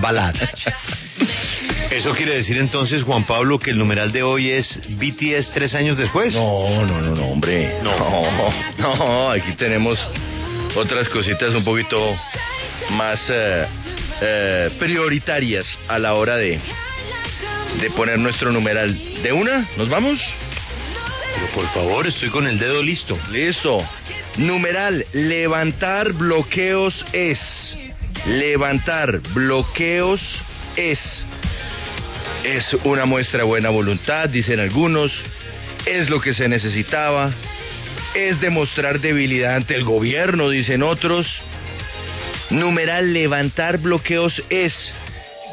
Balad. ¿Eso quiere decir entonces, Juan Pablo, que el numeral de hoy es BTS tres años después? No, no, no, no, hombre. No. no, no, aquí tenemos otras cositas un poquito más eh, eh, prioritarias a la hora de, de poner nuestro numeral. ¿De una? ¿Nos vamos? Pero por favor, estoy con el dedo listo. Listo. Numeral, levantar bloqueos es. Levantar bloqueos es. Es una muestra de buena voluntad, dicen algunos. Es lo que se necesitaba. Es demostrar debilidad ante el gobierno, dicen otros. Numeral, levantar bloqueos es.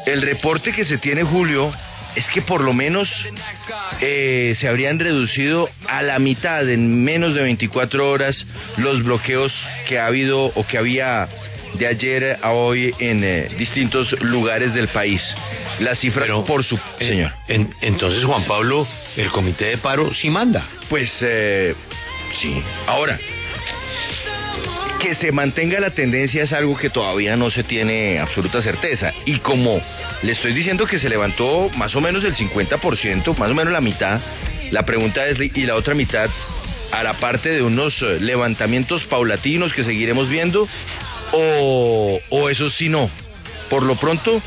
El reporte que se tiene, Julio, es que por lo menos eh, se habrían reducido a la mitad en menos de 24 horas los bloqueos que ha habido o que había de ayer a hoy en eh, distintos lugares del país. La cifra Pero, por su eh, señor. en- entonces, Juan Pablo, el comité de paro sí manda. Pues eh, sí. Ahora, que se mantenga la tendencia es algo que todavía no se tiene absoluta certeza. Y como le estoy diciendo que se levantó más o menos el 50%, más o menos la mitad, la pregunta es, ¿y la otra mitad? A la parte de unos eh, levantamientos paulatinos que seguiremos viendo, o, o eso sí no. Por lo pronto,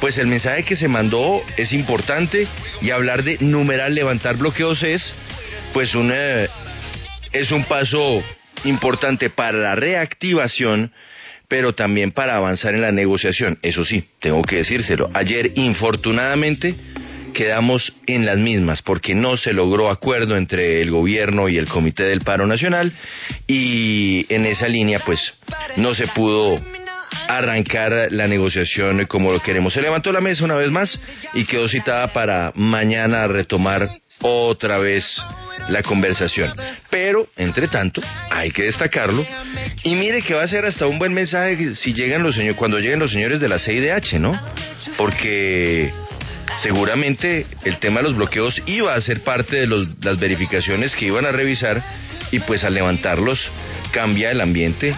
pues el mensaje que se mandó es importante y hablar de numeral levantar bloqueos es pues un eh, es un paso importante para la reactivación pero también para avanzar en la negociación. Eso sí, tengo que decírselo. Ayer, infortunadamente, quedamos en las mismas porque no se logró acuerdo entre el gobierno y el Comité del Paro Nacional y en esa línea, pues, no se pudo arrancar la negociación como lo queremos. Se levantó la mesa una vez más y quedó citada para mañana retomar otra vez la conversación. Pero, entre tanto, hay que destacarlo. Y mire que va a ser hasta un buen mensaje si llegan los señores, cuando lleguen los señores de la CIDH, ¿no? Porque seguramente el tema de los bloqueos iba a ser parte de los- las verificaciones que iban a revisar y pues al levantarlos cambia el ambiente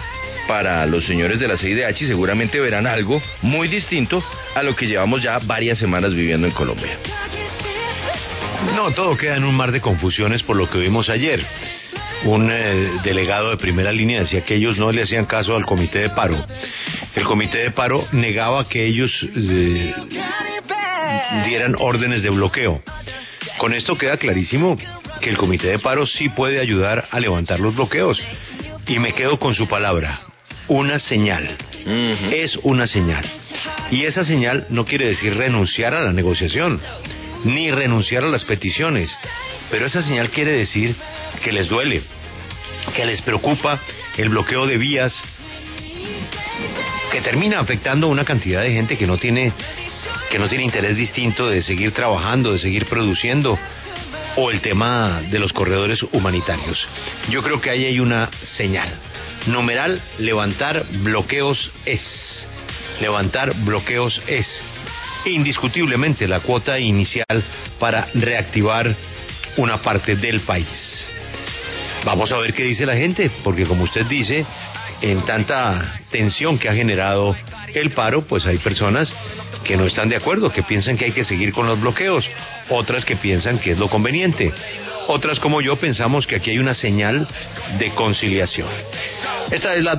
para los señores de la CIDH y seguramente verán algo muy distinto a lo que llevamos ya varias semanas viviendo en Colombia. No, todo queda en un mar de confusiones por lo que vimos ayer. Un eh, delegado de primera línea decía que ellos no le hacían caso al comité de paro. El comité de paro negaba que ellos eh, dieran órdenes de bloqueo. Con esto queda clarísimo que el comité de paro sí puede ayudar a levantar los bloqueos. Y me quedo con su palabra, una señal. Es una señal. Y esa señal no quiere decir renunciar a la negociación, ni renunciar a las peticiones. Pero esa señal quiere decir que les duele, que les preocupa el bloqueo de vías, que termina afectando a una cantidad de gente que no tiene que no tiene interés distinto de seguir trabajando, de seguir produciendo, o el tema de los corredores humanitarios. Yo creo que ahí hay una señal. Numeral, levantar bloqueos es. Levantar bloqueos es. Indiscutiblemente la cuota inicial para reactivar una parte del país. Vamos a ver qué dice la gente, porque como usted dice, en tanta tensión que ha generado el paro, pues hay personas que no están de acuerdo, que piensan que hay que seguir con los bloqueos, otras que piensan que es lo conveniente, otras como yo pensamos que aquí hay una señal de conciliación. Esta es la